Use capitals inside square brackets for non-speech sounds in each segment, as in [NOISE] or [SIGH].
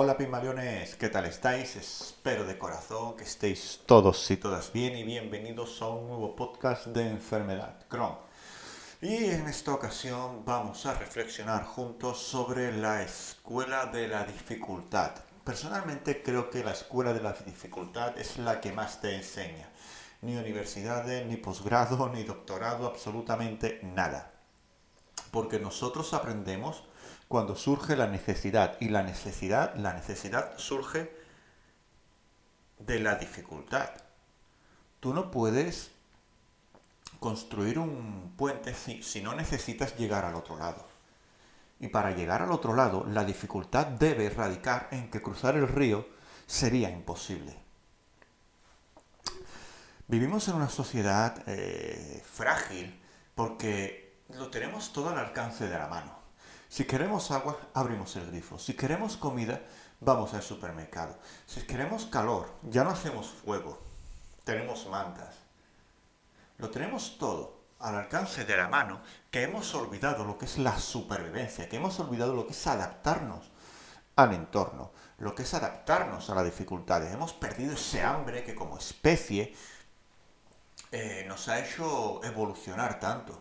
Hola Pimaleones, ¿qué tal estáis? Espero de corazón que estéis todos y todas bien y bienvenidos a un nuevo podcast de enfermedad Crohn. Y en esta ocasión vamos a reflexionar juntos sobre la escuela de la dificultad. Personalmente creo que la escuela de la dificultad es la que más te enseña. Ni universidades, ni posgrado, ni doctorado, absolutamente nada. Porque nosotros aprendemos cuando surge la necesidad y la necesidad, la necesidad surge de la dificultad. Tú no puedes construir un puente si, no necesitas llegar al otro lado. Y para llegar al otro lado, la dificultad debe radicar en que cruzar el río sería imposible. Vivimos en una sociedad eh, frágil porque lo tenemos todo al alcance de la mano. Si queremos agua, abrimos el grifo. Si queremos comida, vamos al supermercado. Si queremos calor, ya no hacemos fuego. Tenemos mantas. Lo tenemos todo al alcance de la mano, que hemos olvidado lo que es la supervivencia, que hemos olvidado lo que es adaptarnos al entorno, lo que es adaptarnos a las dificultades. Hemos perdido ese hambre que como especie eh, nos ha hecho evolucionar tanto.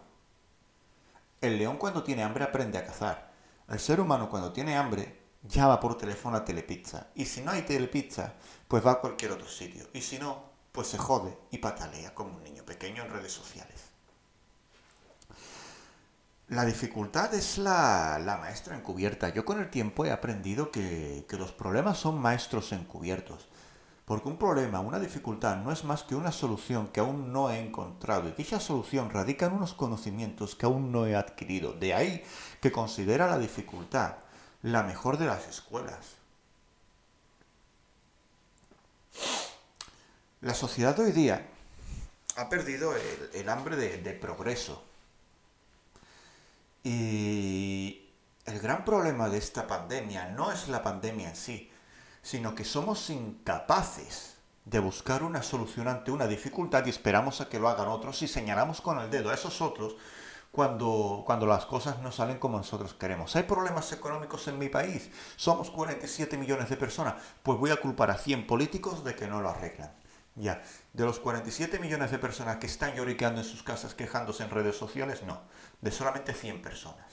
El león cuando tiene hambre aprende a cazar. El ser humano cuando tiene hambre llama por teléfono a Telepizza. Y si no hay Telepizza, pues va a cualquier otro sitio. Y si no, pues se jode y patalea como un niño pequeño en redes sociales. La dificultad es la, la, maestra encubierta. Yo con el tiempo he aprendido que, que los problemas son maestros encubiertos. Porque un problema, una dificultad, no es más que una solución que aún no he encontrado y dicha solución radica en unos conocimientos que aún no he adquirido. De ahí que considera la dificultad la mejor de las escuelas. La sociedad hoy día ha perdido el, el hambre de, de progreso. Y el gran problema de esta pandemia no es la pandemia en sí, sino que somos incapaces de buscar una solución ante una dificultad y esperamos a que lo hagan otros y señalamos con el dedo a esos otros cuando, cuando las cosas no salen como nosotros queremos. Hay problemas económicos en mi país, somos 47 millones de personas, pues voy a culpar a 100 políticos de que no lo arreglan. Ya, de los 47 millones de personas que están lloriqueando en sus casas quejándose en redes sociales, no, de solamente 100 personas.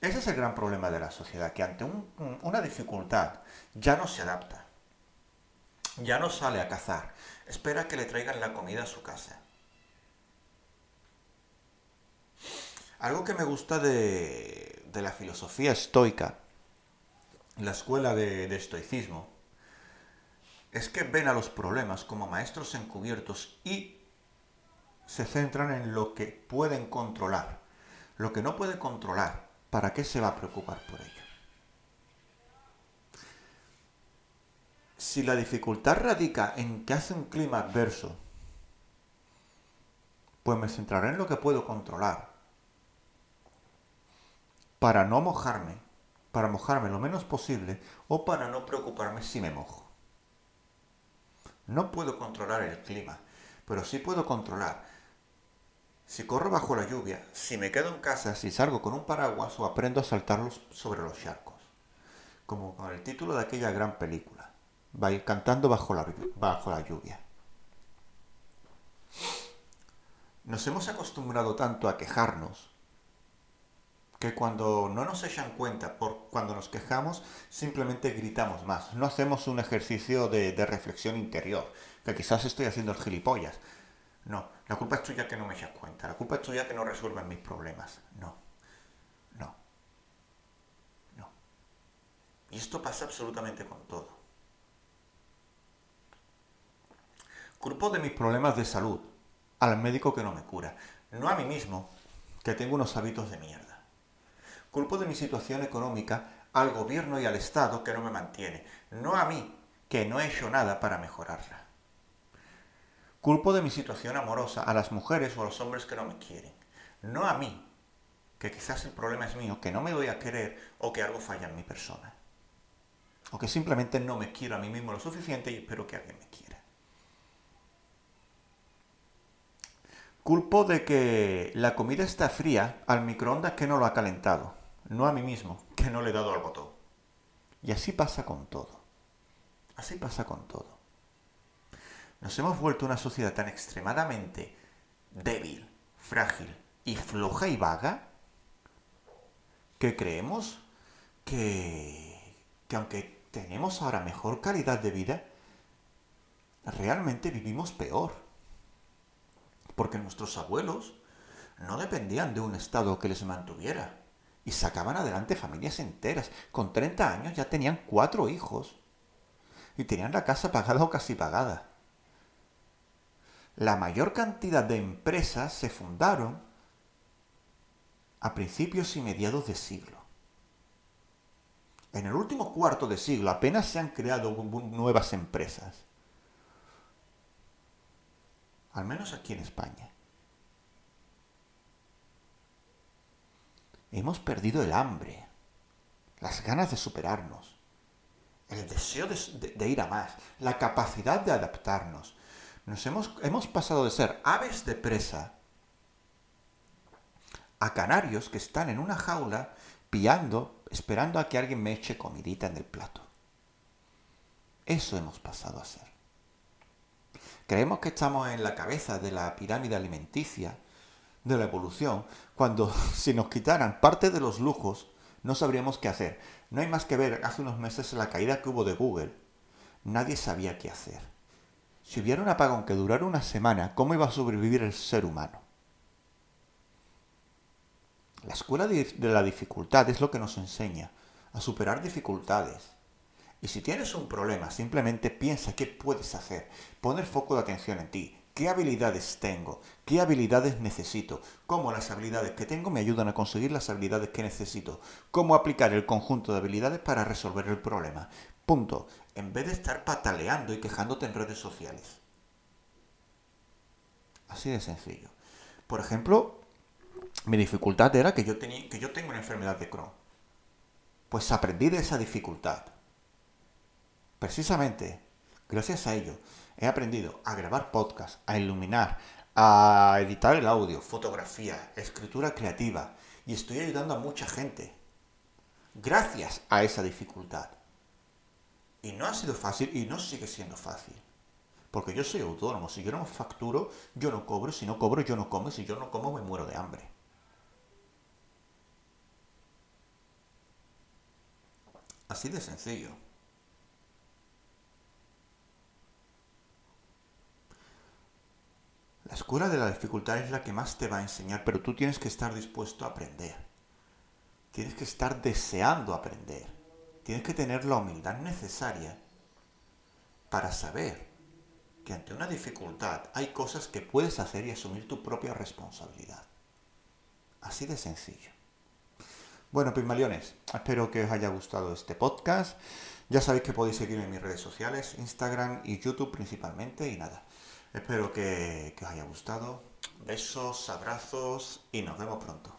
Ese es el gran problema de la sociedad, que ante un, una dificultad ya no se adapta, ya no sale a cazar, espera que le traigan la comida a su casa. Algo que me gusta de, la filosofía estoica, la escuela de estoicismo, es que ven a los problemas como maestros encubiertos y se centran en lo que pueden controlar. Lo que no puede controlar ¿para qué se va a preocupar por ello? Si la dificultad radica en que hace un clima adverso, pues me centraré en lo que puedo controlar. Para no mojarme, para mojarme lo menos posible o para no preocuparme si me mojo. No puedo controlar el clima, pero sí puedo controlar si corro bajo la lluvia, si me quedo en casa, si salgo con un paraguas o aprendo a saltar sobre los charcos. Como con el título de aquella gran película. Va ir cantando bajo la, bajo la lluvia. Nos hemos acostumbrado tanto a quejarnos que cuando no nos echan cuenta por cuando nos quejamos simplemente gritamos más. No hacemos un ejercicio de, de reflexión interior, que quizás estoy haciendo el gilipollas, no, la culpa es tuya que no me echas cuenta, la culpa es tuya que no resuelves mis problemas. No, no, no. Y esto pasa absolutamente con todo. Culpo de mis problemas de salud al médico que no me cura, no a mí mismo, que tengo unos hábitos de mierda. Culpo de mi situación económica al gobierno y al Estado que no me mantiene, no a mí, que no he hecho nada para mejorarla. Culpo de mi situación amorosa a las mujeres o a los hombres que no me quieren, no a mí, que quizás el problema es mío, que no me doy a querer o que algo falla en mi persona. O que simplemente no me quiero a mí mismo lo suficiente y espero que alguien me quiera. Culpo de que la comida está fría al microondas que no lo ha calentado, no a mí mismo, que no le he dado al botón. Y así pasa con todo. Así pasa con todo. Nos hemos vuelto una sociedad tan extremadamente débil, frágil y floja y vaga que creemos que, que aunque tenemos ahora mejor calidad de vida, realmente vivimos peor. Porque nuestros abuelos no dependían de un Estado que les mantuviera y sacaban adelante familias enteras. Con 30 años ya tenían cuatro hijos y tenían la casa pagada o casi pagada. La mayor cantidad de empresas se fundaron a principios y mediados de siglo. En el último cuarto de siglo apenas se han creado nuevas empresas. Al menos aquí en España. Hemos perdido el hambre, las ganas de superarnos, el deseo de, ir a más, la capacidad de adaptarnos. Nos hemos, hemos pasado de ser aves de presa a canarios que están en una jaula pillando, esperando a que alguien me eche comidita en el plato. Eso hemos pasado a ser. Creemos que estamos en la cabeza de la pirámide alimenticia de la evolución, cuando [LAUGHS] si nos quitaran parte de los lujos, no sabríamos qué hacer. No hay más que ver hace unos meses la caída que hubo de Google. Nadie sabía qué hacer. Si hubiera un apagón que durara una semana, ¿cómo iba a sobrevivir el ser humano? La escuela de la dificultad es lo que nos enseña a superar dificultades. Y si tienes un problema, simplemente piensa qué puedes hacer. Poner foco de atención en ti. ¿Qué habilidades tengo? ¿Qué habilidades necesito? ¿Cómo las habilidades que tengo me ayudan a conseguir las habilidades que necesito? ¿Cómo aplicar el conjunto de habilidades para resolver el problema? Punto. En vez de estar pataleando y quejándote en redes sociales. Así de sencillo. Por ejemplo, mi dificultad era que yo, tenía, que yo tengo una enfermedad de Crohn. Pues aprendí de esa dificultad. Precisamente, gracias a ello, he aprendido a grabar podcast, a iluminar, a editar el audio, fotografía, escritura creativa y estoy ayudando a mucha gente gracias a esa dificultad. Y no ha sido fácil y no sigue siendo fácil. Porque yo soy autónomo, si yo no facturo, yo no cobro, si no cobro, yo no como, si yo no como, me muero de hambre. Así de sencillo. La escuela de la dificultad es la que más te va a enseñar, pero tú tienes que estar dispuesto a aprender. Tienes que estar deseando aprender. Tienes que tener la humildad necesaria para saber que ante una dificultad hay cosas que puedes hacer y asumir tu propia responsabilidad. Así de sencillo. Bueno, Pigmaliones, espero que os haya gustado este podcast. Ya sabéis que podéis seguirme en mis redes sociales, Instagram y YouTube principalmente, y nada. Espero que, que os haya gustado. Besos, abrazos y nos vemos pronto.